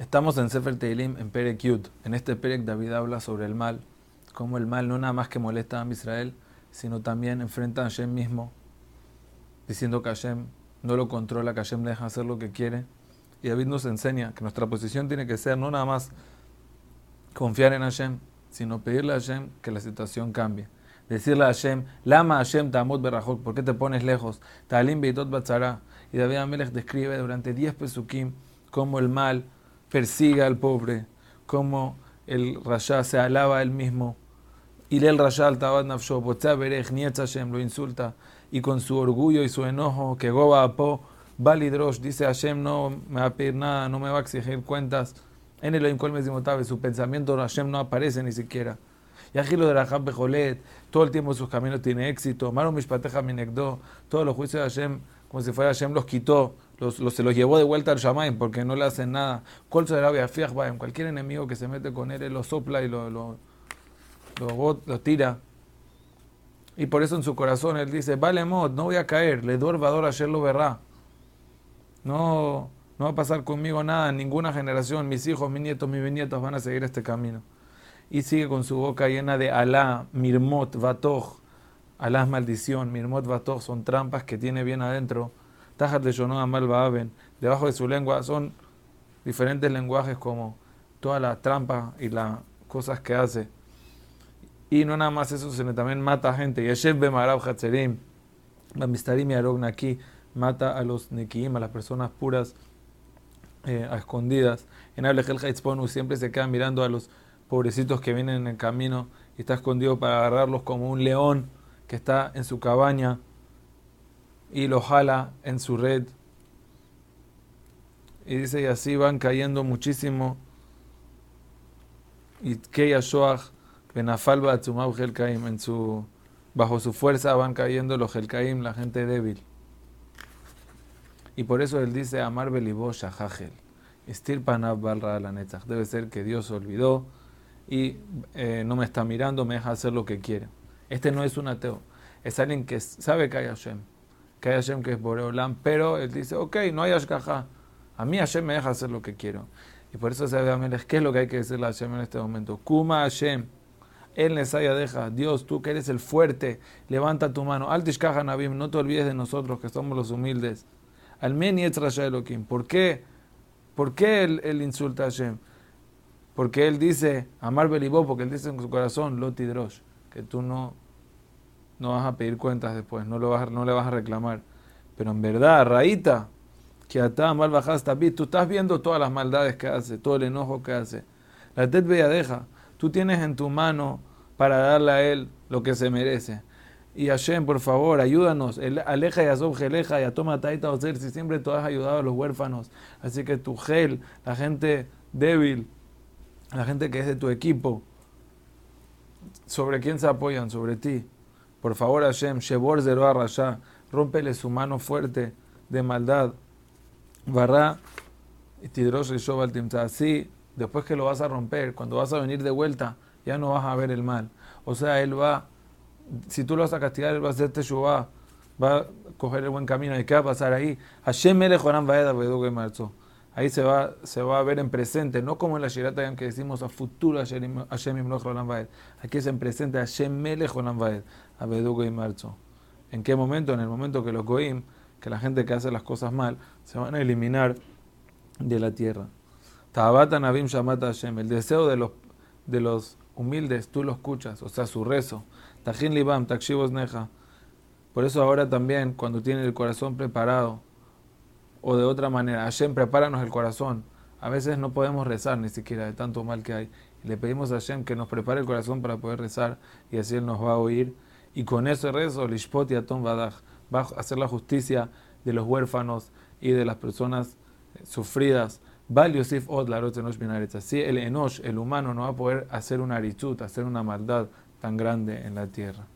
Estamos en Sefer Teilim, en Perek Yud. En este Perek David habla sobre el mal, como el mal no nada más que molesta a Israel, sino también enfrenta a Hashem mismo, diciendo que Hashem no lo controla, que Hashem le deja hacer lo que quiere. Y David nos enseña que nuestra posición tiene que ser no nada más confiar en Hashem, sino pedirle a Hashem que la situación cambie. Decirle a Hashem, Lama Hashem Tamut Berajok, ¿por qué te pones lejos? Talim Beitot Batzara. Y David Amelech describe durante 10 pesukim cómo el mal persiga al pobre, cómo el Rasha se alaba a él mismo. Y el Rasha al Tabat lo insulta. Y con su orgullo y su enojo, que Goba Apo, Balidrosh, dice Hashem, no me va a pedir nada, no me va a exigir cuentas. En el Oim su pensamiento Hashem no aparece ni siquiera. Y Agilo de Rahab Bejolet, todo el tiempo sus caminos tiene éxito. Maro Mishpateja Minekdo, todos los juicios de Hashem, como si fuera Hashem, los quitó, los, se los llevó de vuelta al Shamaim porque no le hacen nada. En cualquier enemigo que se mete con él, él lo sopla y lo, lo, lo, tira. Y por eso en su corazón él dice, vale mod, no voy a caer, le duervador ayer lo verá. No, no va a pasar conmigo nada, ninguna generación, mis hijos, mis nietos, mis bisnietos van a seguir este camino y sigue con su boca llena de Alá, Mirmot, Batoj. Alá es maldición, Mirmot, Batoj son trampas que tiene bien adentro. Tajat de Yonoa Malbaaben, debajo de su lengua son diferentes lenguajes como toda la trampa y las cosas que hace. Y no nada más eso, sino también mata a gente. Yeshev Bemarab Hatzerim, Bamistarim y aquí mata a los Nekiim, a las personas puras, eh, a escondidas. En Ablechel Haitzponu siempre se queda mirando a los pobrecitos que vienen en el camino y está escondido para agarrarlos como un león que está en su cabaña y lo jala en su red. Y dice, y así van cayendo muchísimo. Y en su bajo su fuerza van cayendo los Helkaim, la gente débil. Y por eso él dice, Amar Belibosha Hajel. Estirpanav Balra la Debe ser que Dios olvidó y eh, no me está mirando, me deja hacer lo que quiere. Este no es un ateo, es alguien que sabe que hay Hashem, que hay Hashem que es Boreolam, pero él dice, ok, no hay Ashkaha, a mí Hashem me deja hacer lo que quiero. Y por eso se ve ¿qué es lo que hay que decirle a Hashem en este momento? Kuma Hashem, él Nesaya deja, Dios, tú que eres el fuerte, levanta tu mano. Altishkaha Nabim, no te olvides de nosotros que somos los humildes. Almeni Elohim, ¿por qué? ¿Por qué él, él insulta a Hashem? Porque él dice, amar Belibó, porque él dice en su corazón, Loti Drosh, que tú no, no vas a pedir cuentas después, no, lo vas, no le vas a reclamar. Pero en verdad, Raíta, que atá mal bajaste tú estás viendo todas las maldades que hace, todo el enojo que hace. La Tet deja, tú tienes en tu mano para darle a él lo que se merece. Y Hashem, por favor, ayúdanos. Aleja y Azob Geleja y Atoma Taita Ozer, si siempre tú has ayudado a los huérfanos. Así que tu gel, la gente débil, la gente que es de tu equipo, ¿sobre quién se apoyan? Sobre ti. Por favor, Hashem, Shebor Zero Rasha, rómpele su mano fuerte de maldad. Barra y Tidrosh Así, después que lo vas a romper, cuando vas a venir de vuelta, ya no vas a ver el mal. O sea, él va, si tú lo vas a castigar, él va a hacerte Shubá, va a coger el buen camino. ¿Y qué va a pasar ahí? Hashem Mele Joram Vaeda Marzo ahí se va, se va a ver en presente, no como en la Shirat que decimos a futuro Hashem Imloch Vaed. Aquí es en presente Hashem Melech Olam Vaed, a y Marzo. ¿En qué momento? En el momento que los Goim, que la gente que hace las cosas mal, se van a eliminar de la tierra. Tabata Navim Shamata Hashem, el deseo de los, de los humildes, tú lo escuchas, o sea, su rezo. Tajin Libam, Takshivos Neja. Por eso ahora también, cuando tienen el corazón preparado, o de otra manera. Hashem, prepáranos el corazón. A veces no podemos rezar ni siquiera de tanto mal que hay. le pedimos a Hashem que nos prepare el corazón para poder rezar y así Él nos va a oír. Y con ese rezo, Lishpot y Atom va a hacer la justicia de los huérfanos y de las personas eh, sufridas. Así el Enosh, el humano, no va a poder hacer una arichut, hacer una maldad tan grande en la tierra.